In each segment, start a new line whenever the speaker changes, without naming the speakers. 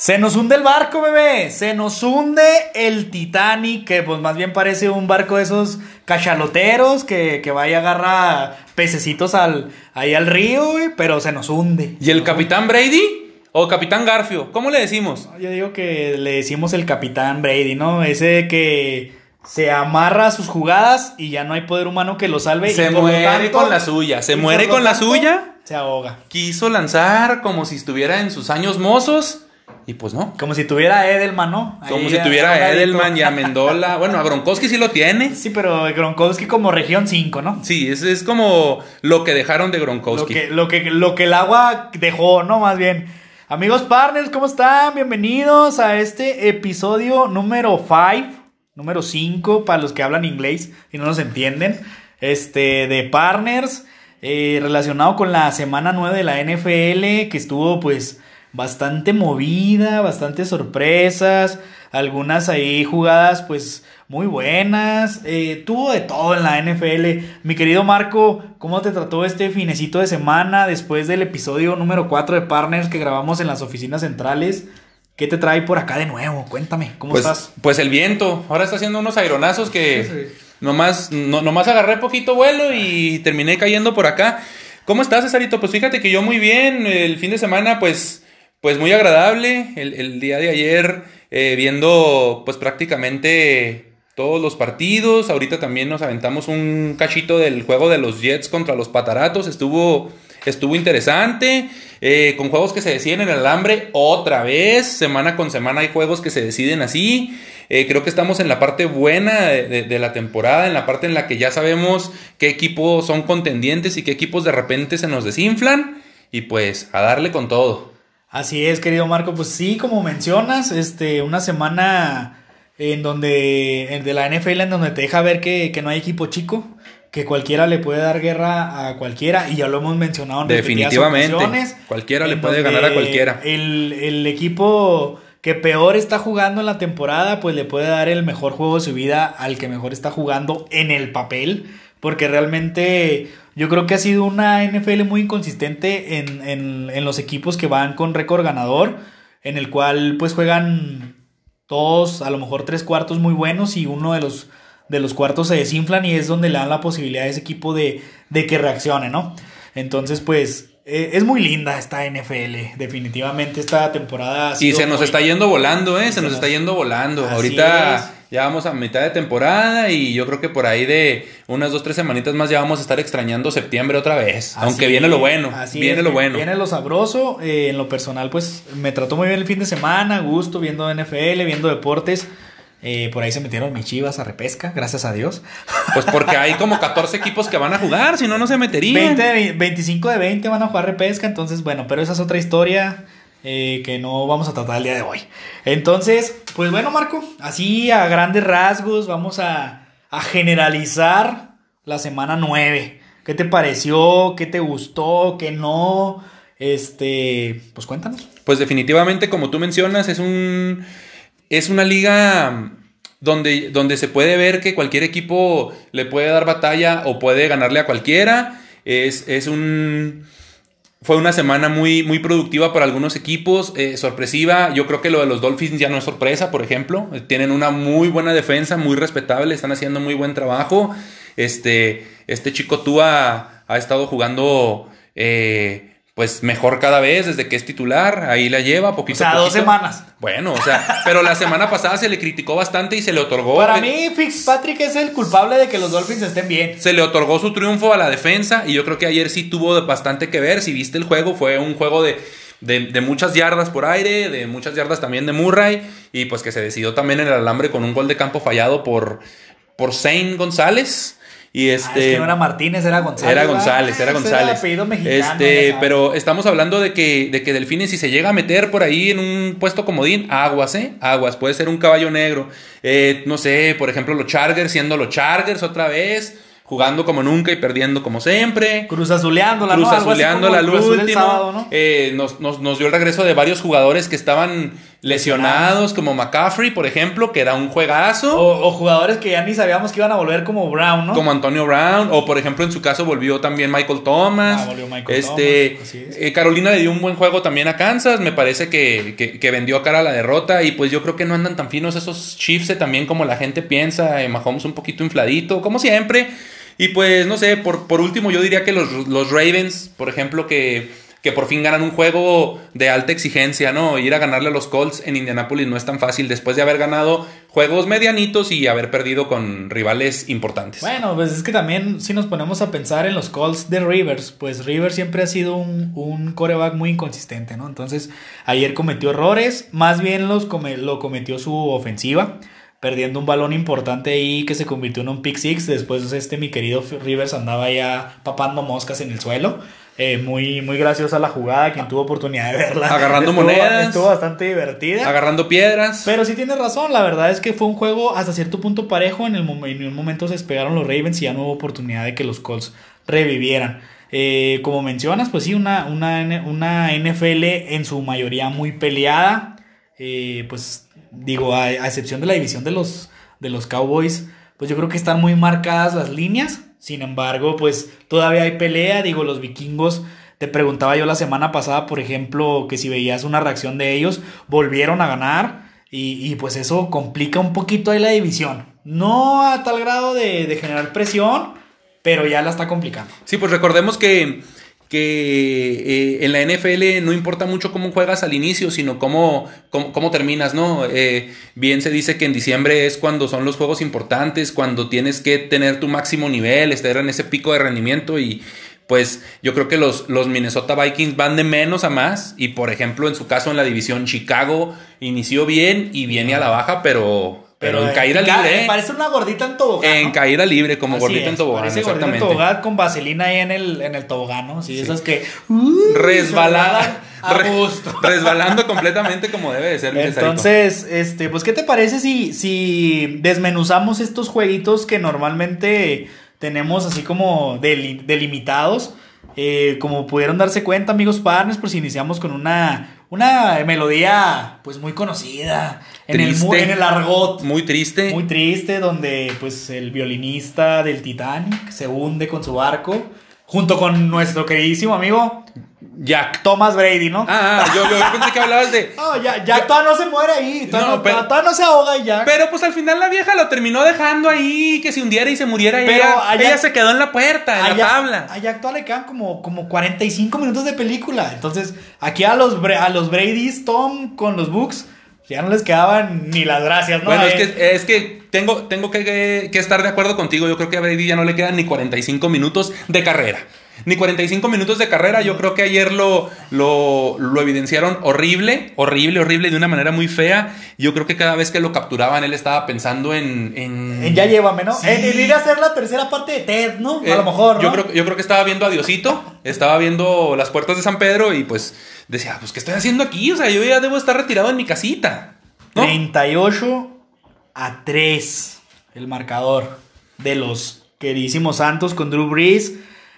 Se nos hunde el barco, bebé. Se nos hunde el Titanic, que pues más bien parece un barco de esos cachaloteros que, que vaya a agarrar pececitos al, ahí al río, pero se nos hunde.
¿Y el Capitán Brady? ¿O Capitán Garfio? ¿Cómo le decimos?
Yo digo que le decimos el Capitán Brady, ¿no? Ese que se amarra a sus jugadas y ya no hay poder humano que lo salve.
Se
y
muere
tanto-
con la suya. Se muere con la suya.
Se ahoga.
Quiso lanzar como si estuviera en sus años mozos. Y pues no.
Como si tuviera Edelman, ¿no?
Como si tuviera
a.
Edelman y a Mendola. Bueno, a Gronkowski sí lo tiene.
Sí, pero Gronkowski como región 5, ¿no?
Sí, es, es como lo que dejaron de
Lo
Gronkowski.
que, lo, que, lo que el agua dejó, ¿no? Más bien. Amigos partners, ¿cómo están? Bienvenidos a este episodio número 5, número 5, para los que hablan inglés y no nos entienden. Este, de partners, eh, relacionado con la semana 9 de la NFL, que estuvo pues bastante movida, bastantes sorpresas, algunas ahí jugadas pues muy buenas, eh, tuvo de todo en la NFL. Mi querido Marco, ¿cómo te trató este finecito de semana después del episodio número 4 de Partners que grabamos en las oficinas centrales? ¿Qué te trae por acá de nuevo? Cuéntame, ¿cómo
Pues,
estás?
pues el viento. Ahora está haciendo unos aironazos que
Sí.
nomás, no, nomás agarré poquito vuelo y terminé cayendo por acá. ¿Cómo estás, Cesarito? Pues fíjate que yo muy bien. El fin de semana, pues, pues muy agradable. El, día de ayer, eh, viendo pues prácticamente todos los partidos. Ahorita también nos aventamos un cachito del juego de los Jets contra los Pataratos. Estuvo, estuvo interesante. eh, con juegos que se deciden en el alambre otra vez. Semana con semana hay juegos que se deciden así. Eh, creo que estamos en la parte buena de la temporada, en la parte en la que ya sabemos qué equipos son contendientes y qué equipos de repente se nos desinflan. Y pues a darle con todo.
Así es, querido Marco. Pues sí, como mencionas, este, una semana en donde, en- de la NFL, en donde te deja ver que, que no hay equipo chico, que cualquiera le puede dar guerra a cualquiera, y ya lo hemos mencionado en
Definitivamente. Cualquiera le puede ganar a cualquiera.
El, el equipo que peor está jugando en la temporada, pues le puede dar el mejor juego de su vida al que mejor está jugando en el papel, porque realmente yo creo que ha sido una NFL muy inconsistente en, en- en los equipos que van con récord ganador, en el cual pues juegan dos, a lo mejor tres cuartos muy buenos y uno de los, de los cuartos se desinflan y es donde le dan la posibilidad a ese equipo de, de que reaccione, ¿no? Entonces pues eh, es muy linda esta NFL, definitivamente esta temporada. ha
Y se nos
muy-
está yendo volando, ¿eh? Se
se
nos
nos-
está yendo volando.
Así
Ahorita
es.
Ya vamos a mitad de temporada y yo creo que por ahí de unas dos, tres semanitas más ya vamos a estar extrañando septiembre otra vez.
Así
Aunque viene lo bueno.
así
Viene
es,
lo bueno.
Viene lo sabroso. eh, en lo personal, pues me trató muy bien el fin de semana, gusto, viendo NFL, viendo deportes. Eh, por ahí se metieron mis chivas a repesca, gracias a Dios.
Pues porque hay como 14 equipos que van a jugar, si no, no se meterían.
20 de ve- 25 de 20 van a jugar repesca, entonces bueno, pero esa es otra historia eh, que no vamos a tratar el día de hoy. Entonces, pues bueno, Marco, así a grandes rasgos vamos a, a generalizar la semana 9. ¿Qué te pareció? ¿Qué te gustó? ¿Qué no? Este, pues cuéntanos.
Pues definitivamente, como tú mencionas, es un. Es una liga donde, donde se puede ver que cualquier equipo le puede dar batalla o puede ganarle a cualquiera. Es, es un. Fue una semana muy, muy productiva para algunos equipos, eh, sorpresiva. Yo creo que lo de los Dolphins ya no es sorpresa, por ejemplo. Tienen una muy buena defensa, muy respetable, están haciendo muy buen trabajo. Este, este chico Tua ha estado jugando eh, pues mejor cada vez desde que es titular. Ahí la lleva,
O
poquito
sea,
a
dos semanas.
Bueno, o sea, pero la semana pasada se le criticó bastante y se le otorgó.
Para
eh,
mí, Fitzpatrick es el culpable de que los Dolphins estén bien.
se le otorgó su triunfo a la defensa y yo creo que ayer sí tuvo bastante que ver. Si viste el juego, fue un juego de, de, de muchas yardas por aire, de muchas yardas también de Murray y pues que se decidió también en el alambre con un gol de campo fallado por, por Zane González. Y
Ah,
este...
es que no era Martínez, era González.
Era. González, era
Ese
González.
mexicano,
este, pero estamos hablando de que, de que Delfines, si se llega a meter por ahí en un puesto comodín, aguas, ¿eh? Aguas, puede ser un caballo negro. Eh, no sé, por ejemplo, los Chargers siendo los Chargers otra vez, jugando como nunca y perdiendo como siempre.
Cruz azuleándola,
Cruz
¿no?
Al último.
sábado, ¿no?
Eh, nos, nos- nos dio el regreso de varios jugadores que estaban lesionados como McCaffrey, por ejemplo, que era un juegazo.
O, jugadores que ya ni sabíamos que iban a volver como Brown, ¿no?
Como Antonio Brown, o por ejemplo en su caso volvió también Michael Thomas.
Ah, volvió Michael
este,
Thomas,
eh, Carolina le dio un buen juego también a Kansas, me parece que, que, vendió cara a la derrota y pues yo creo que no andan tan finos esos Chiefs eh, también como la gente piensa, eh, Mahomes un poquito infladito, como siempre. Y pues no sé, por, por último yo diría que los, los Ravens, por ejemplo, que que por fin ganan un juego de alta exigencia, ¿no? Ir a ganarle a los Colts en Indianapolis no es tan fácil después de haber ganado juegos medianitos y haber perdido con rivales importantes.
Bueno, pues es que también si nos ponemos a pensar en los Colts de Rivers, pues Rivers siempre ha sido un, coreback muy inconsistente, ¿no? Entonces ayer cometió errores, más bien los lo cometió su ofensiva perdiendo un balón importante ahí que se convirtió en un pick six. Después este mi querido Rivers andaba ya papando moscas en el suelo. Eh, muy, muy graciosa la jugada, quien tuvo oportunidad de verla.
Agarrando monedas.
Estuvo bastante divertida.
Agarrando piedras.
Pero sí tienes razón, la verdad es que fue un juego hasta cierto punto parejo. En, el, en un momento se despegaron los Ravens y ya no hubo oportunidad de que los Colts revivieran. Eh, como mencionas, pues sí, una, una, una, NFL en su mayoría muy peleada. Eh, pues digo, a, a, excepción de la división de los, de los Cowboys, pues yo creo que están muy marcadas las líneas. Sin embargo, pues todavía hay pelea. Digo, los vikingos, te preguntaba yo la semana pasada, por ejemplo, que si veías una reacción de ellos, volvieron a ganar. Y, pues eso complica un poquito ahí la división. No a tal grado de, de generar presión, pero ya la está complicando.
Sí, pues recordemos que que eh, en la NFL no importa mucho cómo juegas al inicio, sino cómo, cómo, terminas, ¿no? Eh, bien se dice que en diciembre es cuando son los juegos importantes, cuando tienes que tener tu máximo nivel, estar en ese pico de rendimiento y pues yo creo que los, los Minnesota Vikings van de menos a más y por ejemplo en su caso en la división Chicago inició bien y viene a la baja, pero pero, en caída libre.
Parece una gordita en tobogán.
En caída libre, como gordita en tobogán.
Parece gordita en tobogán con vaselina ahí en el, en el tobogán, ¿no? Sí, esas que.
Uh, resbalada. A gusto. resbalando completamente como debe de ser.
Entonces, este, pues, ¿qué te parece si, si desmenuzamos estos jueguitos que normalmente tenemos así como delimitados? Eh, como pudieron darse cuenta, amigos partners, pues iniciamos con una una melodía pues muy conocida en el, en el argot.
Muy triste.
Muy triste, donde pues el violinista del Titanic se hunde con su barco, junto con nuestro queridísimo amigo
Jack.
Thomas Brady, ¿no?
Ah, ah yo, pensé que hablabas de.
No, ya, Jack todavía no se muere ahí. Todavía no, pero, no se ahoga y ya.
Pero pues al final la vieja lo terminó dejando ahí, que se hundiera y se muriera. Pero ella, ella se quedó en la puerta, en la tabla.
A Jack todavía le quedan como, como 45 minutos de película. Entonces, aquí a los, a los Brady's, Tom con los Books, ya no les quedaban ni las gracias, ¿no?
Bueno, es que, es que tengo, tengo que, que estar de acuerdo contigo. Yo creo que a Brady ya no le quedan ni 45 minutos de carrera ni 45 minutos de carrera. Yo creo que ayer lo, lo, evidenciaron horrible, horrible, horrible, de una manera muy fea. Yo creo que cada vez que lo capturaban, él estaba pensando en. En,
ya llévame, ¿no? En, ir a hacer la tercera parte de Ted, ¿no? a lo eh, mejor. ¿no?
Yo, creo, yo creo que estaba viendo a Diosito, estaba viendo las puertas de San Pedro y pues decía, pues, ¿qué estoy haciendo aquí? O sea, yo ya debo estar retirado en mi casita.
38 a 3 el marcador de los queridísimos Santos con Drew Brees.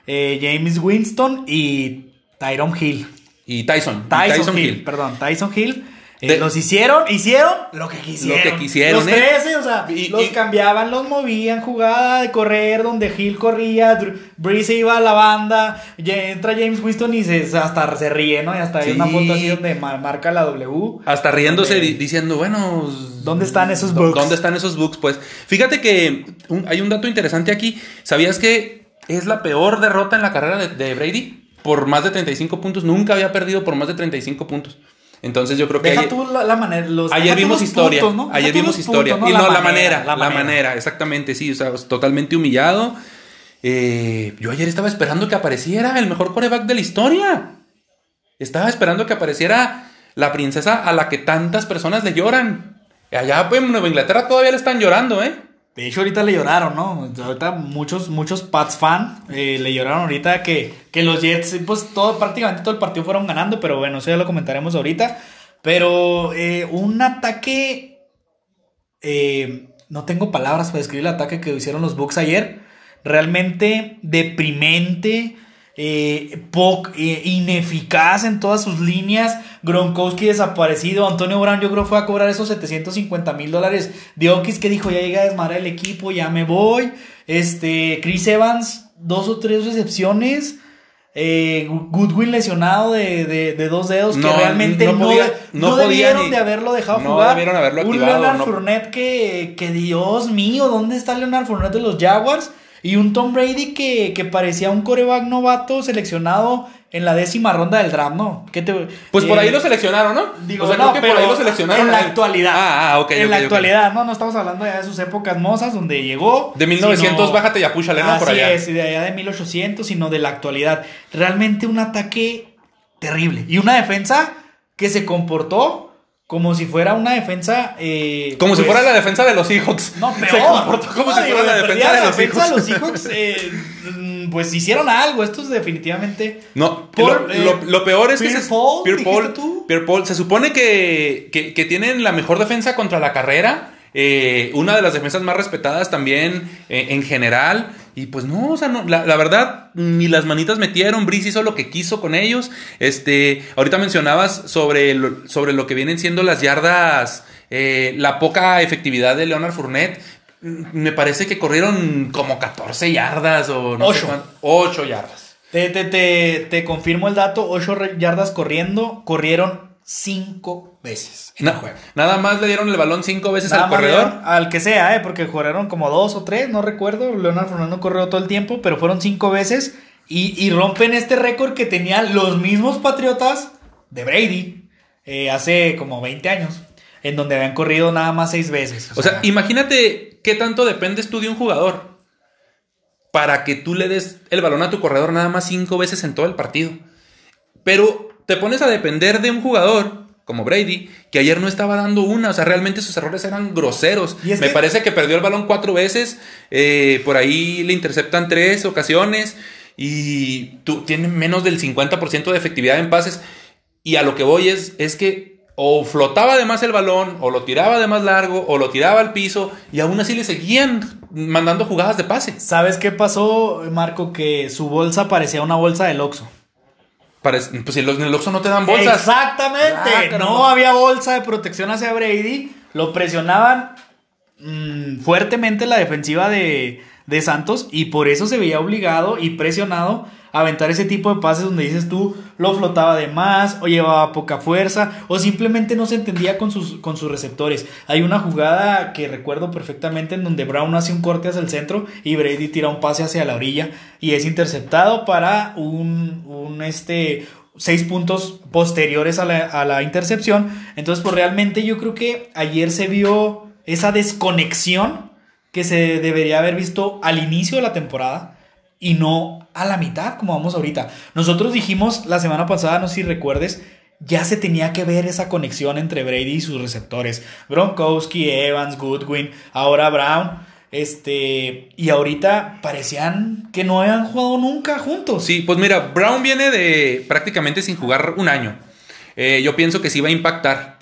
Eh, James Winston y Tyron Hill.
Y Tyson.
Tyson, Hill, perdón, Tyson Hill. Eh, los hicieron, hicieron lo que quisieron.
Lo que quisieron.
Los 13, ¿eh? o sea, los cambiaban, los movían, jugada de correr donde Hill corría, Breeze iba a la banda, entra James Winston y se, hasta se ríe, ¿no? Y hasta hay una foto así donde marca la W.
Hasta riéndose diciendo, bueno...
¿Dónde están esos books?
¿Dónde están esos books? Pues fíjate que hay un dato interesante aquí. ¿Sabías que es la peor derrota en la carrera de, Brady por más de 35 puntos. Nunca había perdido por más de 35 puntos. Entonces yo creo que...
Deja tú la, manera...
ayer vimos historia. Ayer vimos historia. y no, la, manera, la, manera. Exactamente, sí. O sea, totalmente humillado. Eh, yo ayer estaba esperando que apareciera el mejor coreback de la historia. Estaba esperando que apareciera la princesa a la que tantas personas le lloran. Allá pues, en Nueva Inglaterra todavía le están llorando, ¿eh?
De hecho, ahorita le lloraron, ¿no? Ahorita muchos, muchos Pats fan eh, le lloraron ahorita que, que los Jets, pues todo, prácticamente todo el partido fueron ganando, pero bueno, eso ya lo comentaremos ahorita. Pero eh, un ataque, eh, no tengo palabras para describir el ataque que hicieron los Bucks ayer. Realmente deprimente. Eh, poc- eh, ineficaz en todas sus líneas. Gronkowski desaparecido. Antonio Brown, yo creo, fue a cobrar esos 750 mil dólares. Dionkis que dijo: Ya llega a desmadrar el equipo, ya me voy. Este, Chris Evans, dos o tres recepciones. Eh, Goodwin lesionado de, de- de dos dedos que
No,
realmente
no
no,
podía-
de-
no
no
podía
debieron
ni-
de haberlo dejado
no
jugar.
haberlo
un
activado,
Leonard
no.
Fournette que, que Dios mío, ¿dónde está Leonard Fournette de los Jaguars? Y un Tom Brady que, que parecía un coreback novato seleccionado en la décima ronda del draft, ¿no? ¿Qué te-
Pues por
eh,
ahí lo seleccionaron, ¿no?
Digo,
o sea,
no,
creo que
pero
por ahí lo seleccionaron.
en la actualidad.
Ah, ah, ok.
En la actualidad, no, no estamos hablando ya de sus épocas mozas donde llegó.
De 1900,
sino-
bájate y apúchale, ¿no? Por
Así
allá.
es, y de allá de 1800, sino de la actualidad. Realmente un ataque terrible. Y una defensa que se comportó como si fuera una defensa. eh,
Como si
pues,
fuera la defensa de los Seahawks.
No,
Se
peor.
comportó como
No,
si fuera la
de
defensa de los
defensa
Seahawks.
los Seahawks, eh, mm, pues hicieron algo. Estos definitivamente.
No,
Por,
lo,
eh,
lo- lo peor es que se,
Paul,
Pierre
¿dijiste
Paul,
tú?
Pierre Paul, se supone que, que- que tienen la mejor defensa contra la carrera, eh, una de las defensas más respetadas también eh, en general, y pues no, o sea, no, la, la verdad, ni las manitas metieron, Brice hizo lo que quiso con ellos, este, ahorita mencionabas sobre lo, sobre lo que vienen siendo las yardas, eh, la poca efectividad de Leonard Fournette, Mm, me parece que corrieron como 14 yardas o no sé
Ocho.
cuánto- 8 yardas.
Te, te, te, te confirmo el dato: 8 yardas corriendo. Corrieron 5 veces. en el
Na-
juego.
nada más le dieron el balón cinco veces
Nada
al corredor.
Al que sea, ¿eh? Porque corrieron como dos o tres, no recuerdo. Leonard Fernando corrió todo el tiempo, pero fueron cinco veces. Y, y rompen este récord que tenían los mismos Patriotas de Brady eh, hace como 20 años, en donde habían corrido nada más seis veces.
O sea, imagínate qué tanto dependes tú de un jugador para que tú le des el balón a tu corredor nada más cinco veces en todo el partido. Pero te pones a depender de un jugador como Brady, que ayer no estaba dando una, o sea, realmente sus errores eran groseros.
Y
Me
que-
parece que perdió el balón cuatro veces, eh, por ahí le interceptan tres ocasiones y tú, tiene menos del 50% de efectividad en pases. Y a lo que voy es, es que o flotaba de más el balón, o lo tiraba de más largo, o lo tiraba al piso, y aún así le seguían mandando jugadas de pase.
¿Sabes qué pasó, Marco? Que su bolsa parecía una bolsa del Oxxo.
Pues si los, en el Oxxo no te dan bolsas.
Exactamente.
Ah,
no había bolsa de protección hacia Brady. Lo presionaban mm, fuertemente la defensiva de, de Santos y por eso se veía obligado y presionado aventar ese tipo de pases donde dices tú lo flotaba de más o llevaba poca fuerza o simplemente no se entendía con sus, con sus receptores. Hay una jugada que recuerdo perfectamente en donde Brown hace un corte hacia el centro y Brady tira un pase hacia la orilla y es interceptado para un, un este seis puntos posteriores a la, a la intercepción. Entonces, pues realmente yo creo que ayer se vio esa desconexión que se debería haber visto al inicio de la temporada y no a la mitad, como vamos ahorita. Nosotros dijimos la semana pasada, no sé si recuerdes, ya se tenía que ver esa conexión entre Brady y sus receptores. Gronkowski, Evans, Goodwin, ahora Brown. Este, y ahorita parecían que no habían jugado nunca juntos.
Sí, pues mira, Brown viene de prácticamente sin jugar un año. Eh, yo pienso que sí va a impactar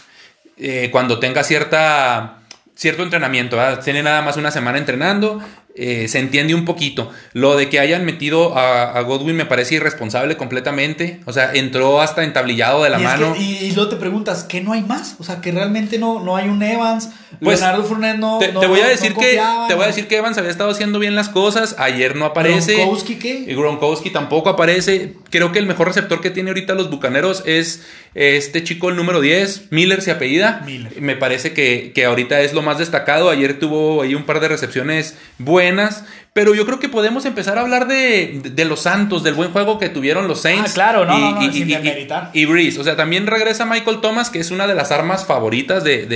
eh, cuando tenga cierta, cierto entrenamiento. Tiene nada más una semana entrenando. Eh, se entiende un poquito. Lo de que hayan metido a, a Godwin me parece irresponsable completamente. O sea, entró hasta entablillado de la
y,
mano.
que- y, y luego te preguntas, ¿qué no hay más? O sea, que realmente no, no hay un Evans.
Pues,
Leonardo Fournette no.
te,
no-
te voy a
no
decir que te voy a decir que Evans había estado haciendo bien las cosas. Ayer no aparece.
Gronkowski,
Y
¿qué?
Gronkowski tampoco aparece. Creo que el mejor receptor que tiene ahorita los Bucaneros es este chico, el número 10, Miller se apellida.
Miller.
Me parece que, que ahorita es lo más destacado. Ayer tuvo ahí un par de recepciones buenas. Pero yo creo que podemos empezar a hablar de, de los Santos, del buen juego que tuvieron los Saints.
Ah, claro, no,
y,
no, no,
y-
sin
y-
demeritar.
y Breeze. O sea, también regresa Michael Thomas, que es una de las armas favoritas de,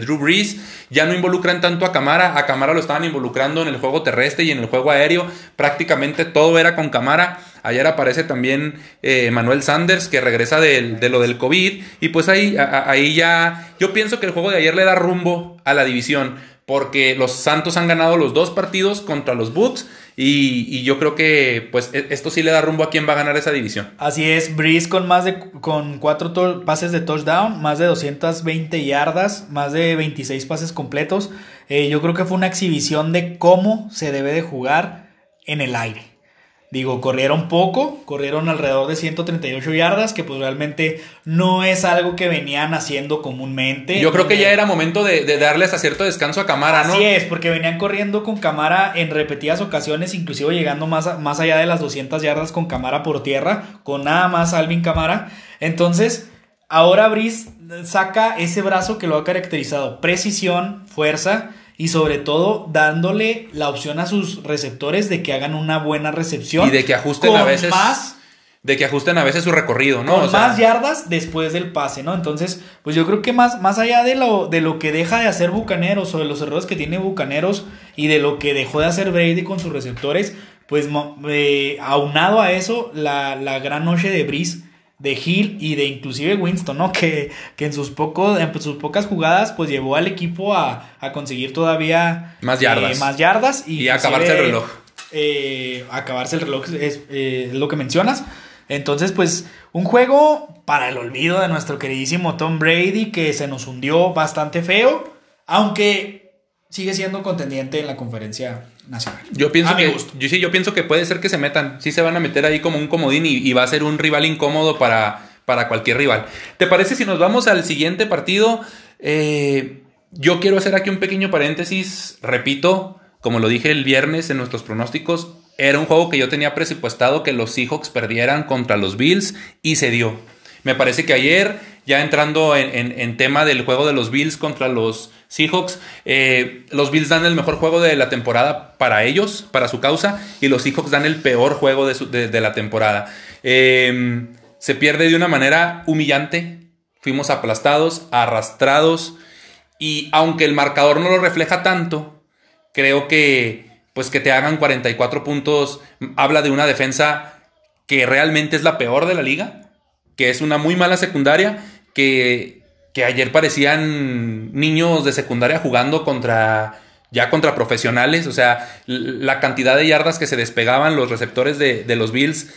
Drew Brees. Ya no involucran tanto a Camara. A Camara lo estaban involucrando en el juego terrestre y en el juego aéreo. Prácticamente todo era con Camara. Ayer aparece también eh, Manuel Sanders, que regresa del- de lo del COVID. Y pues ahí, a- ahí ya. Yo pienso que el juego de ayer le da rumbo a la división. Porque los Santos han ganado los dos partidos contra los Bucks. Y, yo creo que pues e- esto sí le da rumbo a quién va a ganar esa división.
Así es, Breeze con más de con cuatro pases de touchdown, más de 220 yardas, más de 26 pases completos. Eh, yo creo que fue una exhibición de cómo se debe de jugar en el aire. Digo, corrieron poco, corrieron alrededor de 138 yardas, que pues realmente no es algo que venían haciendo comúnmente.
Yo creo que ya era momento de, de darles a cierto descanso a Camara, ¿no?
Así es, porque venían corriendo con Camara en repetidas ocasiones, inclusive llegando más, más allá de las 200 yardas con Camara por tierra, con nada más Alvin Camara. Entonces, ahora Brice saca ese brazo que lo ha caracterizado, precisión, fuerza y sobre todo dándole la opción a sus receptores de que hagan una buena recepción.
Y de que ajusten
con
a veces.
Más,
de que ajusten a veces su recorrido, ¿no?
con
O sea,
más yardas después del pase, ¿no? Entonces, pues yo creo que más, más allá de lo, de lo que deja de hacer Bucaneros o de los errores que tiene Bucaneros y de lo que dejó de hacer Brady con sus receptores, pues eh, aunado a eso, la, la gran noche de Brice, de Hill y de inclusive Winston, ¿no? Que, que en, sus pocos, en sus pocas jugadas, pues llevó al equipo a, a conseguir todavía
Más yardas.
eh, más yardas y,
Y acabarse el reloj.
eh, acabarse el reloj es, eh, es lo que mencionas. Entonces, pues, un juego para el olvido de nuestro queridísimo Tom Brady que se nos hundió bastante feo, aunque sigue siendo contendiente en la conferencia nacional.
Yo pienso
A mi
que
gusto.
yo sí, yo pienso que puede ser que se metan, sí se van a meter ahí como un comodín y, y va a ser un rival incómodo para, para cualquier rival. ¿Te parece si nos vamos al siguiente partido? Eh, yo quiero hacer aquí un pequeño paréntesis, repito, como lo dije el viernes en nuestros pronósticos, era un juego que yo tenía presupuestado que los Seahawks perdieran contra los Bills y se dio. Me parece que ayer, ya entrando en, en- en tema del juego de los Bills contra los Seahawks, eh, los Bills dan el mejor juego de la temporada para ellos, para su causa, y los Seahawks dan el peor juego de, la temporada. Eh, se pierde de una manera humillante, fuimos aplastados, arrastrados, y aunque el marcador no lo refleja tanto, creo que pues que te hagan 44 puntos habla de una defensa que realmente es la peor de la liga, que es una muy mala secundaria, que, que ayer parecían niños de secundaria jugando contra ya contra profesionales, o sea, la cantidad de yardas que se despegaban los receptores de, de los Bills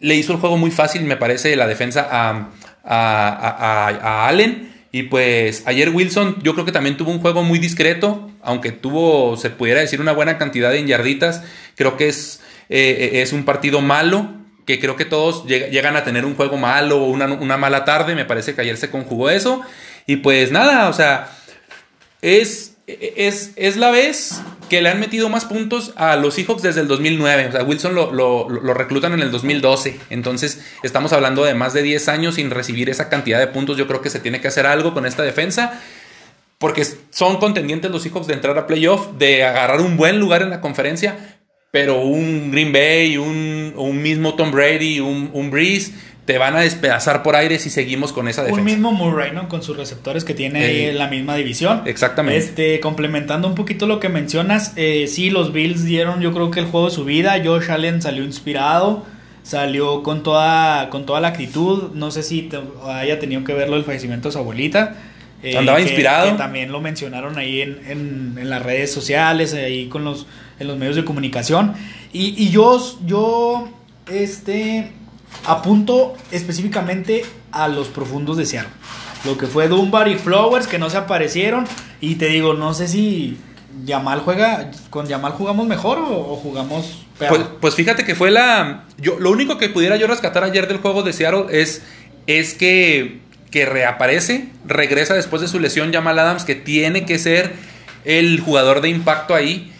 le hizo el juego muy fácil, me parece, la defensa a, a, a- Allen. Y pues ayer Wilson yo creo que también tuvo un juego muy discreto, aunque tuvo, se pudiera decir, una buena cantidad de yarditas. Creo que es, eh, es un partido malo, que creo que todos lleg- llegan a tener un juego malo o una, mala tarde. Me parece que ayer se conjugó eso. Y pues nada, o sea, es, es, es la vez que le han metido más puntos a los Seahawks desde el 2009. O sea, Wilson lo reclutan en el 2012. Entonces, estamos hablando de más de 10 años sin recibir esa cantidad de puntos. Yo creo que se tiene que hacer algo con esta defensa. Porque son contendientes los Seahawks de entrar a playoff, de agarrar un buen lugar en la conferencia. Pero un Green Bay, un, un mismo Tom Brady, un, un Breeze, te van a despedazar por aire si seguimos con esa defensa.
Un mismo Murray, ¿no? Con sus receptores que tiene ahí
Eh,
en la misma división.
Exactamente.
Este, complementando un poquito lo que mencionas, eh, sí, los Bills dieron yo creo que el juego de su vida. Josh Allen salió inspirado, salió con toda, con toda la actitud. No sé si te- haya tenido que verlo el fallecimiento de su abuelita. eh,
Andaba
que-
inspirado.
que también lo mencionaron ahí en, en- en las redes sociales, ahí con los, en los medios de comunicación. Y, y yo, yo, este, apunto específicamente a los profundos de Seattle. Lo que fue Dunbar y Flowers que no se aparecieron. Y te digo, no sé si Yamal juega. Con Yamal jugamos mejor o, jugamos peor.
Pues, pues fíjate que fue la. Yo, lo único que pudiera yo rescatar ayer del juego de Seattle es, es que, que reaparece, regresa después de su lesión Jamal Adams, que tiene que ser el jugador de impacto ahí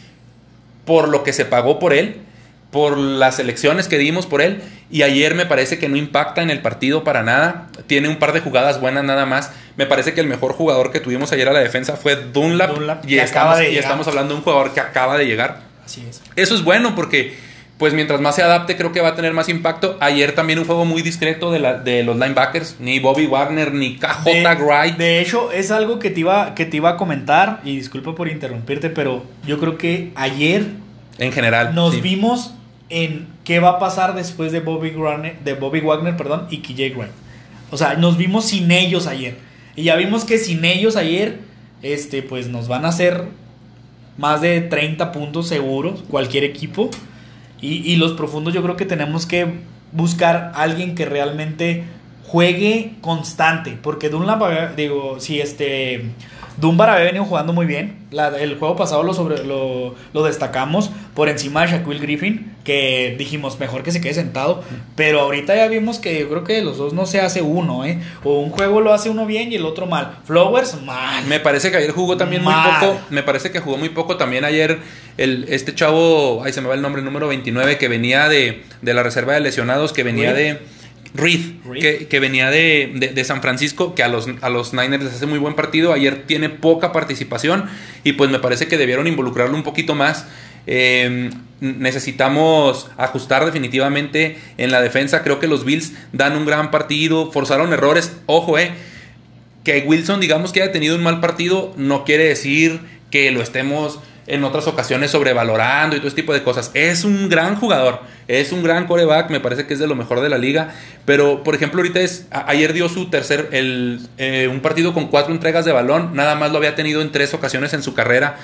por lo que se pagó por él, por las elecciones que dimos por él. Y ayer me parece que no impacta en el partido para nada. Tiene un par de jugadas buenas nada más. Me parece que el mejor jugador que tuvimos ayer a la defensa fue Dunlap.
Dunlap,
y,
que acaba
estamos,
de
y estamos hablando de un jugador que acaba de llegar.
Así es.
Eso es bueno porque, pues mientras más se adapte, creo que va a tener más impacto. Ayer también un juego muy discreto de, la- de los linebackers. Ni Bobby Wagner, ni KJ
De,
Wright.
de hecho, es algo que te, iba, que te iba a comentar. Y disculpa por interrumpirte, pero yo creo que ayer
en general.
nos
sí.
vimos en qué va a pasar después de Bobby Wagner, de Bobby Wagner perdón, y KJ Wright. O sea, nos vimos sin ellos ayer. Y ya vimos que sin ellos ayer, este, pues nos van a hacer más de 30 puntos seguros, cualquier equipo. Y, los profundos yo creo que tenemos que buscar alguien que realmente juegue constante. Porque Dunlap, digo, si este... Dunbar había venido jugando muy bien. La- el juego pasado lo, sobre, lo, lo destacamos por encima de Shaquille Griffin, que dijimos mejor que se quede sentado. Pero ahorita ya vimos que yo creo que de los dos no se hace uno, ¿eh? O un juego lo hace uno bien y el otro mal. Flowers, mal.
Me parece que ayer jugó también muy poco. Me parece que jugó muy poco también ayer el, este chavo, ay se me va el nombre, el número 29, que venía de, de la reserva de lesionados, que venía de... Reed,
Reed.
Que, que venía de, de- de San Francisco, que a los, a los Niners les hace muy buen partido. Ayer tiene poca participación y pues me parece que debieron involucrarlo un poquito más. Eh, necesitamos ajustar definitivamente en la defensa. Creo que los Bills dan un gran partido, forzaron errores. Ojo, eh, que Wilson, digamos que haya tenido un mal partido, no quiere decir que lo estemos en otras ocasiones sobrevalorando y todo ese tipo de cosas. Es un gran jugador, es un gran coreback, me parece que es de lo mejor de la liga. Pero, por ejemplo, ahorita es. a- ayer dio su tercer. El, eh, un partido con cuatro entregas de balón, nada más lo había tenido en tres ocasiones en su carrera.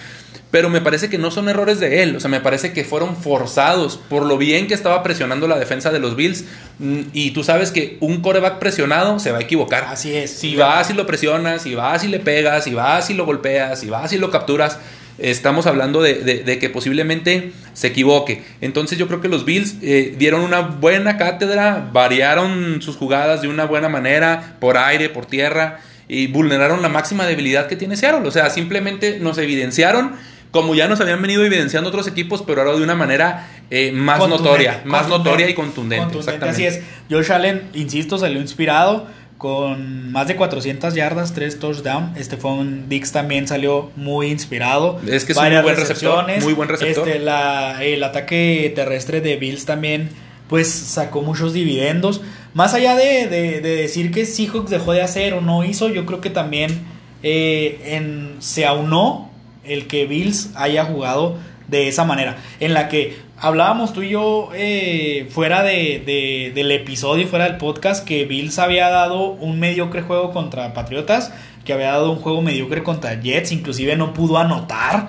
Pero me parece que no son errores de él, o sea, me parece que fueron forzados por lo bien que estaba presionando la defensa de los Bills. Mm, Y tú sabes que un coreback presionado se va a equivocar.
Así es.
Si vas y lo presionas, si vas y le pegas, si vas y lo golpeas, si vas y lo capturas, estamos hablando de, de- de que posiblemente se equivoque. Entonces yo creo que los Bills eh, dieron una buena cátedra, variaron sus jugadas de una buena manera, por aire, por tierra, y vulneraron la máxima debilidad que tiene Seattle. O sea, simplemente nos evidenciaron. Como ya nos habían venido evidenciando otros equipos, pero ahora de una manera eh, más notoria, más notoria y contundente.
Contundente,
exactamente.
así es. Josh Allen, insisto, salió inspirado con más de 400 yardas, 3 touchdowns. Stephon Dix también salió muy inspirado.
Es que es un
Varias
muy buen receptor,
recepciones.
muy buen receptor.
Este, la- el ataque terrestre de Bills también pues sacó muchos dividendos. Más allá de, de- de decir que Seahawks dejó de hacer o no hizo, yo creo que también eh, en- se aunó el que Bills haya jugado de esa manera. En la que hablábamos tú y yo eh, fuera de, de- del episodio, fuera del podcast, que Bills había dado un mediocre juego contra Patriotas, que había dado un juego mediocre contra Jets, inclusive no pudo anotar.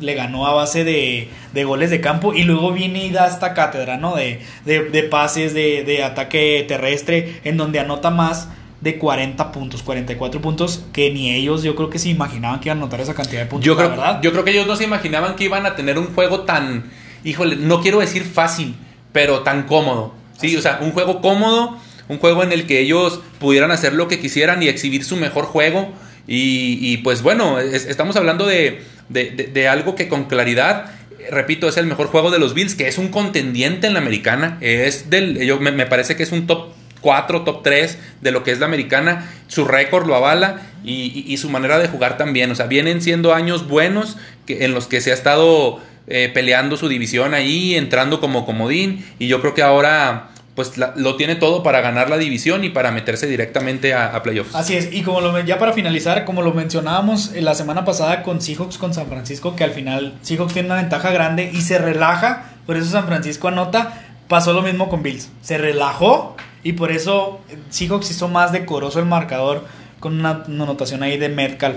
Le ganó a base de, de goles de campo y luego viene y da esta cátedra, ¿no? De, de, de pases, de, de ataque terrestre, en donde anota más de 40 puntos, 44 puntos, que ni ellos yo creo que se imaginaban que iban a anotar esa cantidad de puntos.
Yo creo,
verdad.
yo creo que ellos no se imaginaban que iban a tener un juego tan, híjole, no quiero decir fácil, pero tan cómodo. Sí,
Así
o sea, un juego cómodo, un juego en el que ellos pudieran hacer lo que quisieran y exhibir su mejor juego. Y, y, pues bueno, es- estamos hablando de, de- de- de algo que con claridad, repito, es el mejor juego de los Bills, que es un contendiente en la americana. Es del, yo, me, me parece que es un top 4, top 3 de lo que es la americana. Su récord lo avala y, y- y su manera de jugar también. O sea, vienen siendo años buenos que, en los que se ha estado eh, peleando su división ahí, entrando como comodín. Y yo creo que ahora pues lo tiene todo para ganar la división y para meterse directamente a, playoffs.
Así es, y como lo, ya para finalizar, como lo mencionábamos en la semana pasada con Seahawks con San Francisco, que al final Seahawks tiene una ventaja grande y se relaja, por eso San Francisco anota, pasó lo mismo con Bills, se relajó y por eso Seahawks hizo más decoroso el marcador con una, una anotación ahí de Metcalf.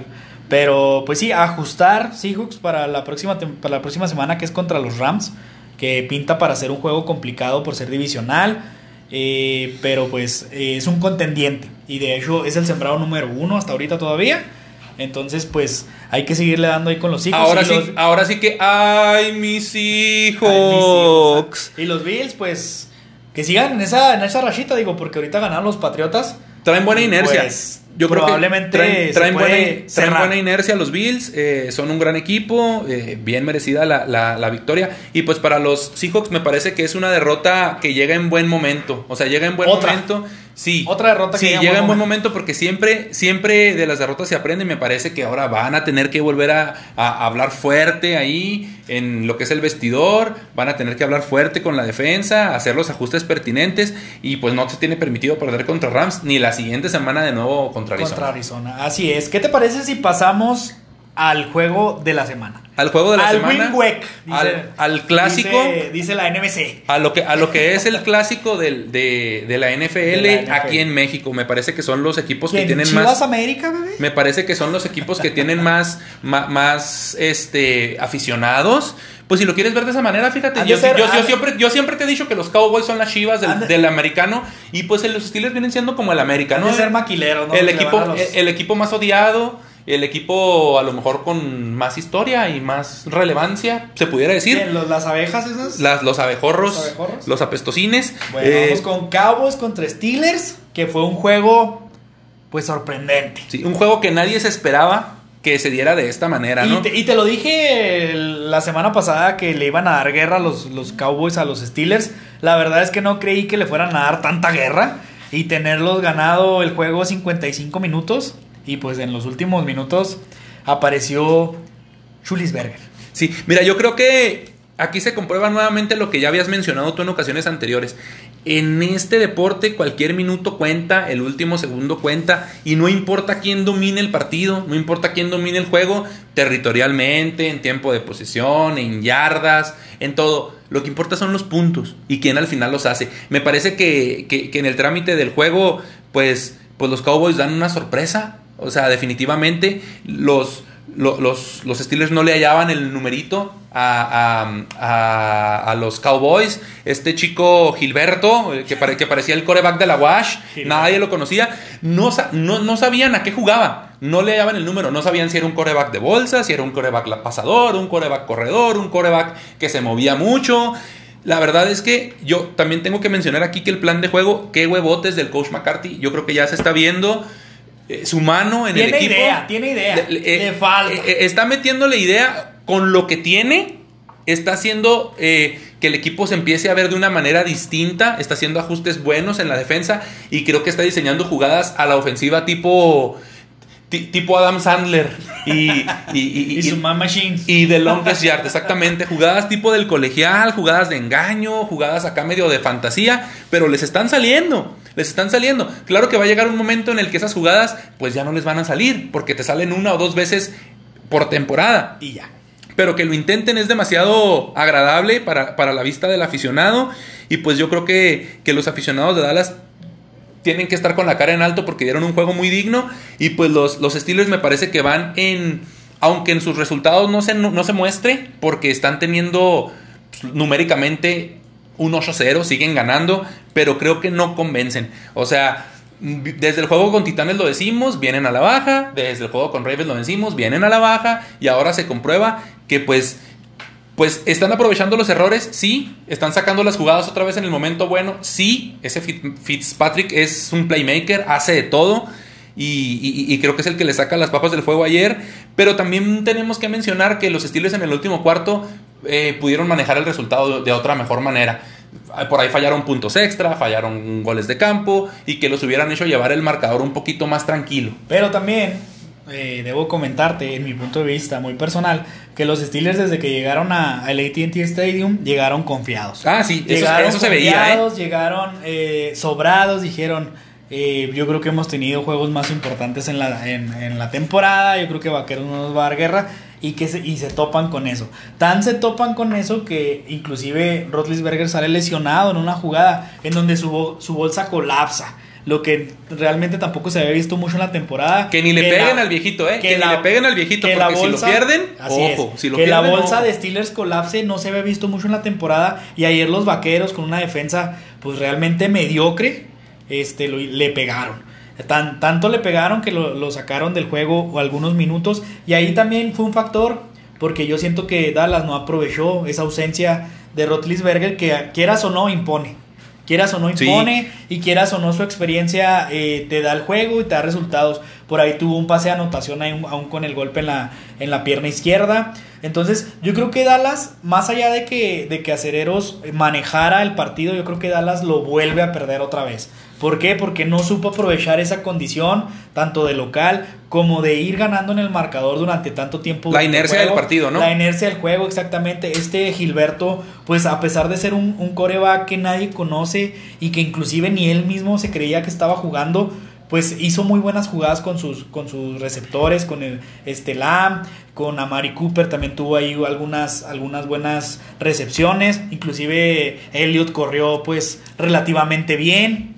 Pero pues sí, ajustar Seahawks para la próxima para la próxima semana que es contra los Rams, que pinta para ser un juego complicado por ser divisional. eh, pero pues eh, es un contendiente y de hecho es el sembrado número uno hasta ahorita todavía. Entonces pues hay que seguirle dando ahí con los hijos.
Ahora sí,
los-
ahora sí que ¡ay, mis hijos!
Ay, mis hijos, Y los Bills pues que sigan en esa, en esa rachita, digo, porque ahorita ganaron los Patriotas.
Traen buena inercia.
pues,
Yo creo que
probablemente
traen, buena, traen
cerrar.
buena inercia los Bills. eh, son un gran equipo. eh, bien merecida la, la- la victoria. Y pues para los Seahawks me parece que es una derrota que llega en buen momento. O sea, llega en buen
Otra.
momento. Sí.
Otra derrota que
Sí,
llega en
llega
buen
en buen
momento.
momento porque siempre, siempre de las derrotas se aprende. Me parece que ahora van a tener que volver a, a hablar fuerte ahí en lo que es el vestidor. Van a tener que hablar fuerte con la defensa, hacer los ajustes pertinentes. Y pues no se tiene permitido perder contra Rams ni la siguiente semana de nuevo contra
Contra Arizona. Así es. ¿Qué te parece si pasamos al juego de la semana?
Al juego de la
al
semana.
Wing
al, al clásico.
Dice, dice la NBC.
A lo, que, a lo que es el clásico del- de, de la NFL
De la NFL.
aquí en México. Me parece que son los equipos que tienen
¿Chivas
más.
América, bebé?
Me parece que son los equipos que tienen más, más, este, aficionados. Pues si lo quieres ver de esa manera, fíjate, yo,
ser-
yo- yo siempre, yo siempre te he dicho que los Cowboys son las chivas del,
de-
del americano y pues los Steelers vienen siendo como el americano.
Ser maquileros, ¿no?
el, equipo,
los-
el, el equipo más odiado el equipo a lo mejor con más historia y más relevancia, se pudiera decir.
Los- las abejas esas.
Las, los abejorros,
Los abejorros.
los apestosines.
Bueno,
Eh,
vamos con Cowboys contra Steelers, que fue un juego, pues sorprendente.
sí, un juego que nadie se esperaba que se diera de esta manera,
Y
¿no?
te, y te lo dije la semana pasada que le iban a dar guerra a los, los Cowboys a los Steelers. La verdad es que no creí que le fueran a dar tanta guerra y tenerlos ganado el juego 55 minutos. Y pues en los últimos minutos apareció Schulisberger.
Sí, mira, yo creo que aquí se comprueba nuevamente lo que ya habías mencionado tú en ocasiones anteriores. En este deporte cualquier minuto cuenta, el último segundo cuenta, y no importa quién domine el partido, no importa quién domine el juego, territorialmente, en tiempo de posesión, en yardas, en todo. Lo que importa son los puntos y quién al final los hace. Me parece que, que- que en el trámite del juego, pues, pues los Cowboys dan una sorpresa. O sea, definitivamente los, lo- los, los Steelers no le hallaban el numerito a, a- a- los Cowboys. Este chico Gilberto, eh, que, pare- que parecía el coreback de la Wash,
Gilberto.
nadie lo conocía. No, no, no sabían a qué jugaba. No le hallaban el número. No sabían si era un coreback de bolsa, si era un coreback pasador, un coreback corredor, un coreback que se movía mucho. La verdad es que yo también tengo que mencionar aquí que el plan de juego, qué huevotes del coach McCarthy, yo creo que ya se está viendo eh, su mano en el
Tiene
equipo.
idea, tiene idea.
Le,
Le, falta.
eh, eh, está metiéndole idea con lo que tiene. Está haciendo que el equipo se empiece a ver de una manera distinta. Está haciendo ajustes buenos en la defensa. Y creo que está diseñando jugadas a la ofensiva tipo. ti- tipo Adam Sandler. Y, y, y-
y, su
y de longest yard, exactamente. Jugadas tipo del colegial, jugadas de engaño, jugadas acá medio de fantasía, pero les están saliendo, les están saliendo. Claro que va a llegar un momento en el que esas jugadas pues ya no les van a salir, porque te salen una o dos veces por temporada.
y ya.
Pero que lo intenten es demasiado agradable para, para la vista del aficionado. Y pues yo creo que, que los aficionados de Dallas tienen que estar con la cara en alto porque dieron un juego muy digno. Y pues los, los Steelers me parece que van en. Aunque en sus resultados no se, no se muestre, porque están teniendo pues, numéricamente un 8-0, siguen ganando, pero creo que no convencen. O sea, desde el juego con Titanes lo decimos, vienen a la baja, desde el juego con Ravens lo decimos, vienen a la baja, y ahora se comprueba que pues pues están aprovechando los errores, sí, están sacando las jugadas otra vez en el momento bueno, sí, ese Fit- Fitzpatrick es un playmaker, hace de todo y, y- y creo que es el que le saca las papas del fuego ayer, pero también tenemos que mencionar que los Steelers en el último cuarto eh, pudieron manejar el resultado de, de otra mejor manera. Por ahí fallaron puntos extra, fallaron goles de campo y que los hubieran hecho llevar el marcador un poquito más tranquilo.
Pero también eh, debo comentarte, en mi punto de vista muy personal, que los Steelers desde que llegaron a- al ATT Stadium llegaron confiados.
Ah, sí, eso,
Llegaron
eso se veía, ¿eh?
Llegaron eh, sobrados, dijeron. eh, yo creo que hemos tenido juegos más importantes en la, en, en la temporada. Yo creo que Vaqueros no nos va a dar guerra. Y que se, y se topan con eso. Tan se topan con eso que inclusive Rotlisberger sale lesionado en una jugada en donde su, su bolsa colapsa. Lo que realmente tampoco se había visto mucho en la temporada.
Que ni le
Que
peguen
la-
al viejito, ¿eh?
que
Que,
la-
ni le peguen al viejito,
que
porque
la
si lo pierden, ojo.
es,
Si lo
que la bolsa
ojo.
de Steelers colapse no se había visto mucho en la temporada y ayer los vaqueros con una defensa pues realmente mediocre este lo- le pegaron Tan- tanto le pegaron que lo, lo sacaron del juego o algunos minutos y ahí también fue un factor porque yo siento que Dallas no aprovechó esa ausencia de Rotlisberger que quieras o no impone quieras o no
Sí.
impone y quieras o no su experiencia eh, te da el juego y te da resultados. Por ahí tuvo un pase de anotación aún con el golpe en la, en la pierna izquierda. Entonces yo creo que Dallas, más allá de que, de que Acereros manejara el partido, yo creo que Dallas lo vuelve a perder otra vez. ¿Por qué? Porque no supo aprovechar esa condición, tanto de local como de ir ganando en el marcador durante tanto tiempo.
La inercia del partido, ¿no?
La inercia del juego, exactamente. Este Gilberto, pues a pesar de ser un, un coreback que nadie conoce y que inclusive ni él mismo se creía que estaba jugando, pues hizo muy buenas jugadas con sus, con sus receptores, con el este Lamb, con Amari Cooper también tuvo ahí algunas, algunas buenas recepciones. Inclusive Elliot corrió pues relativamente bien.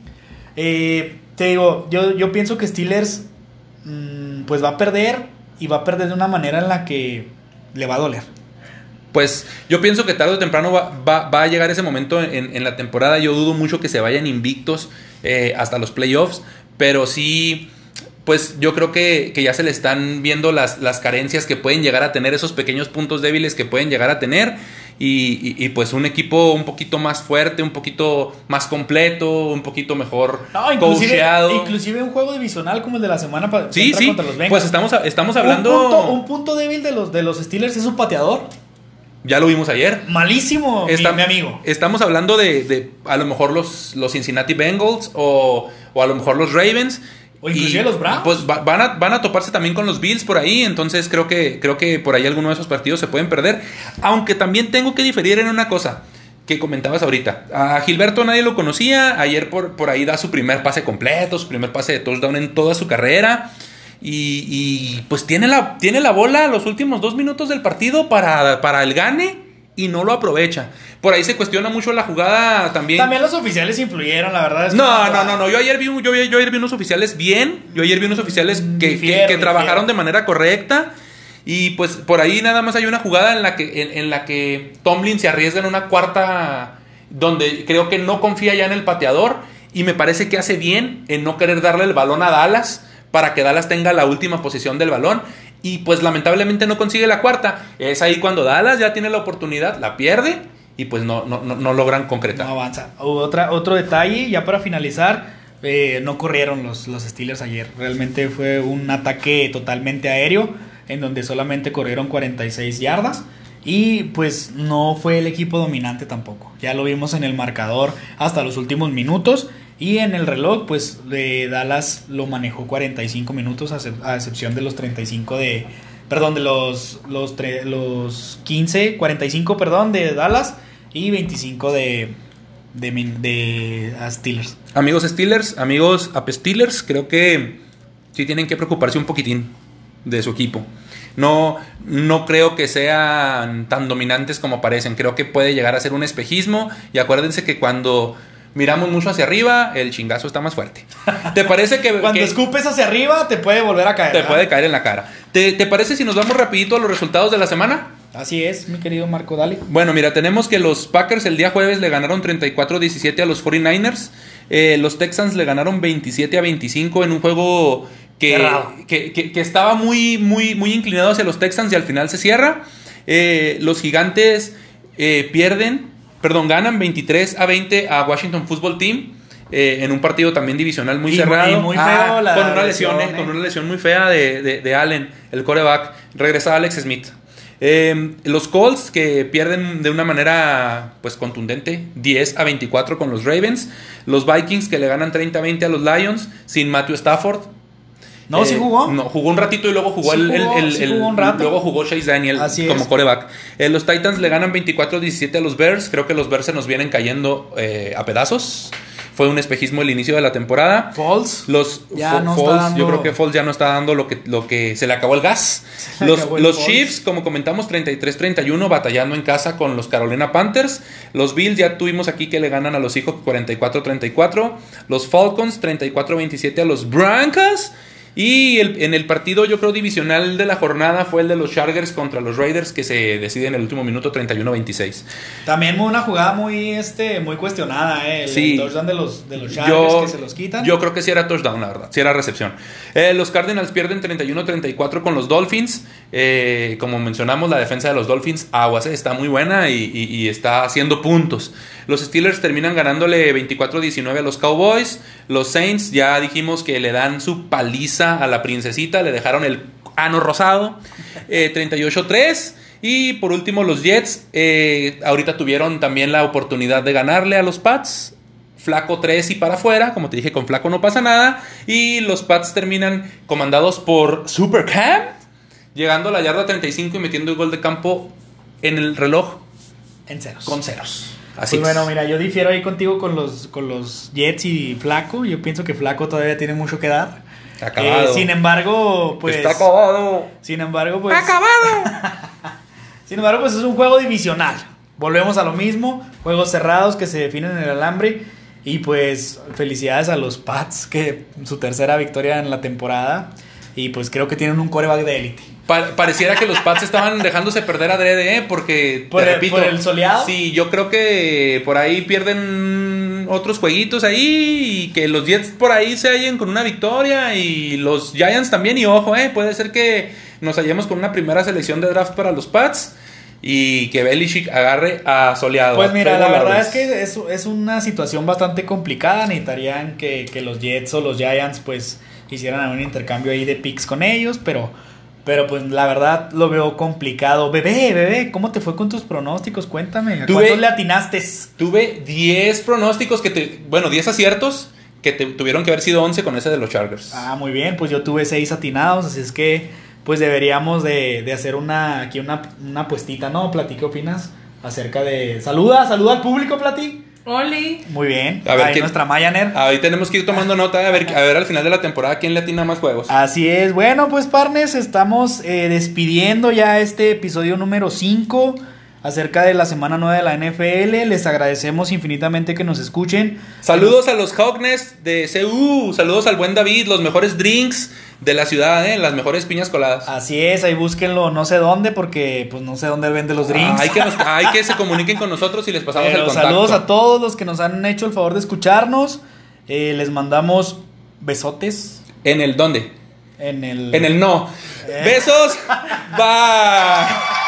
Eh, te digo, yo, yo pienso que Steelers mm, pues va a perder y va a perder de una manera en la que le va a doler.
Pues yo pienso que tarde o temprano va, va- va a llegar ese momento en, en la temporada. Yo dudo mucho que se vayan invictos eh, hasta los playoffs, pero sí, pues yo creo que, que ya se le están viendo las, las carencias que pueden llegar a tener, esos pequeños puntos débiles que pueden llegar a tener. Y, y- y, pues un equipo un poquito más fuerte, un poquito más completo, un poquito mejor
No, inclusive,
coacheado.
inclusive un juego divisional como el de la semana pa-
Sí,
contra-
sí.
contra los Bengals.
Pues estamos, estamos
Un
hablando.
punto, un punto débil de los, de los Steelers es su pateador.
Ya lo vimos ayer.
Malísimo, mi-
Está-
mi, amigo.
Estamos hablando de, de a lo mejor los, los Cincinnati Bengals o, o a lo mejor los Ravens.
O inclusive los Browns.
Pues va- van, a, van a toparse también con los Bills por ahí. Entonces creo que, creo que por ahí alguno de esos partidos se pueden perder. Aunque también tengo que diferir en una cosa que comentabas ahorita. A Gilberto nadie lo conocía. Ayer por, por ahí da su primer pase completo, su primer pase de touchdown en toda su carrera. Y, y, pues tiene la, tiene la bola los últimos dos minutos del partido para, para el gane y no lo aprovecha. Por ahí se cuestiona mucho la jugada también.
También los oficiales influyeron, la verdad. Es que
No, no, no, no. Yo ayer vi, yo, yo ayer vi unos oficiales bien. Yo ayer vi unos oficiales que, que-
Difiero,
que trabajaron de manera correcta. Y pues por ahí nada más hay una jugada en la que, en, en la que Tomlin se arriesga en una cuarta donde creo que no confía ya en el pateador. Y me parece que hace bien en no querer darle el balón a Dallas para que Dallas tenga la última posición del balón. Y pues lamentablemente no consigue la cuarta. Es ahí cuando Dallas ya tiene la oportunidad, la pierde y pues no, no, no, logran concretar.
No avanza. Otra, otro detalle, ya para finalizar, eh, no corrieron los, los Steelers ayer. Realmente fue un ataque totalmente aéreo, en donde solamente corrieron 46 yardas. Y pues no fue el equipo dominante tampoco. Ya lo vimos en el marcador hasta los últimos minutos. Y en el reloj, pues eh, Dallas lo manejó 45 minutos, a, excep- a excepción de los 35 de... Perdón, de los, los, tre- los 15, 45, perdón, de Dallas y 25 de, de, de Steelers.
Amigos Steelers, amigos App Steelers, creo que sí tienen que preocuparse un poquitín de su equipo. No, no creo que sean tan dominantes como parecen. Creo que puede llegar a ser un espejismo. Y acuérdense que cuando miramos mucho hacia arriba, el chingazo está más fuerte. ¿Te parece que,
Cuando
que
escupes hacia arriba, te puede volver a caer.
te
¿verdad?
puede caer en la cara? ¿Te, te parece si nos vamos rapidito a los resultados de la semana?
Así es, mi querido Marco Dali.
Bueno, mira, tenemos que los Packers el día jueves le ganaron 34-17 a los 49ers. Eh, los Texans le ganaron 27 a 25 en un juego que, que- que estaba muy, muy, muy inclinado hacia los Texans y al final se cierra. Eh, los Gigantes eh, pierden, perdón, ganan 23 a 20 a Washington Football Team. eh, en un partido también divisional muy
Y-
cerrado.
y muy feo la
con una lesión,
lesión,
eh,
eh.
con una lesión muy fea de, de- de Allen, el coreback. Regresa Alex Smith. Eh, los Colts que pierden de una manera pues contundente 10 a 24 con los Ravens. Los Vikings que le ganan 30 a 20 a los Lions sin Matthew Stafford.
No,
Eh,
sí jugó.
No, jugó un ratito y luego jugó
Sí
el, el-
jugó,
el-
sí
el-
jugó un rato.
luego jugó Chase Daniel
Así
como
es.
coreback. Eh, los Titans le ganan 24-17 a los Bears. Creo que los Bears se nos vienen cayendo eh, a pedazos. Fue un espejismo el inicio de la temporada.
Falls.
Los
Ya está dando-
yo creo que Foles ya no está dando lo que, lo que se le acabó el gas.
Se
Los,
acabó
los. Chiefs, como comentamos, 33-31, batallando en casa con los Carolina Panthers. Los Bills ya tuvimos aquí que le ganan a los Seahawks 44-34. Los Falcons 34-27 a los Broncos. Y el- en el partido, yo creo, divisional de la jornada fue el de los Chargers contra los Raiders, que se decide en el último minuto 31-26.
También una jugada muy, este, muy cuestionada, ¿eh? El
Sí.
touchdown de los, de los Chargers que se los quitan.
Yo creo que sí era touchdown, la verdad. Sí era recepción. Eh, los Cardinals pierden 31-34 con los Dolphins. Eh, como mencionamos, la defensa de los Dolphins, aguas, eh, está muy buena y, y- y está haciendo puntos. Los Steelers terminan ganándole 24-19 a los Cowboys. Los Saints, ya dijimos que le dan su paliza a la princesita. Le dejaron el ano rosado. Eh, 38-3. Y por último, los Jets. eh, ahorita tuvieron también la oportunidad de ganarle a los Pats. Flaco 3 y para afuera, como te dije, con Flaco no pasa nada. Y los Pats terminan comandados por Supercam, llegando a la yarda 35 y metiendo el gol de campo en el reloj
En ceros.
con ceros. Así
Pues
es.
bueno, mira, yo difiero ahí contigo con los, con los Jets y Flaco. Yo pienso que Flaco todavía tiene mucho que dar.
Acabado.
Eh, sin embargo, pues.
Está acabado.
Sin embargo, pues.
Acabado.
Sin embargo, pues es un juego divisional. Volvemos a lo mismo. Juegos cerrados que se definen en el alambre. Y pues felicidades a los Pats, que su tercera victoria en la temporada. Y pues creo que tienen un coreback de élite.
Pa- pareciera que los Pats estaban dejándose perder adrede, ¿eh? porque
¿Por
te
el-
repito,
por el soleado?
Sí, yo creo que por ahí pierden otros jueguitos ahí y que los Jets por ahí se hallen con una victoria y los Giants también y ojo, eh, puede ser que nos hallemos con una primera selección de draft para los Pats y que Belichick agarre a soleado.
Pues mira,
a
la verdad es que es, es una situación bastante complicada. Necesitarían que, que los Jets o los Giants pues hicieran un intercambio ahí de picks con ellos, pero, pero pues la verdad lo veo complicado. Bebé, bebé, ¿cómo te fue con tus pronósticos? Cuéntame. ¿A
Tuve-
cuántos le atinaste?
Tuve 10 pronósticos que te. Bueno, 10 aciertos que te- tuvieron que haber sido 11 con ese de los Chargers.
Ah, muy bien, pues yo tuve seis atinados, así es que pues deberíamos de, de hacer una aquí una, una apuestita, ¿no? Plati, ¿qué opinas? Acerca de... Saluda, saluda al público, Plati.
Oli.
Muy bien.
A ver,
Ahí
¿quién-
nuestra Mayaner.
Ahí tenemos que ir tomando nota a ver, a ver al final de la temporada quién le atina más juegos.
Así es. Bueno, pues partners, estamos eh, despidiendo ya este episodio número 5 acerca de la semana 9 de la NFL. Les agradecemos infinitamente que nos escuchen.
Saludos a los Hawkness de CU. Saludos al buen David. Los mejores drinks de la ciudad, ¿eh? las mejores piñas coladas.
Así es, ahí búsquenlo no sé dónde porque pues no sé dónde vende los drinks.
Ah, hay, que nos- hay que se comuniquen con nosotros y les pasamos
Pero
el contacto.
saludos a todos los que nos han hecho el favor de escucharnos. Eh, les mandamos besotes
¿En el dónde?
en el...
En el no. Besos. Bye.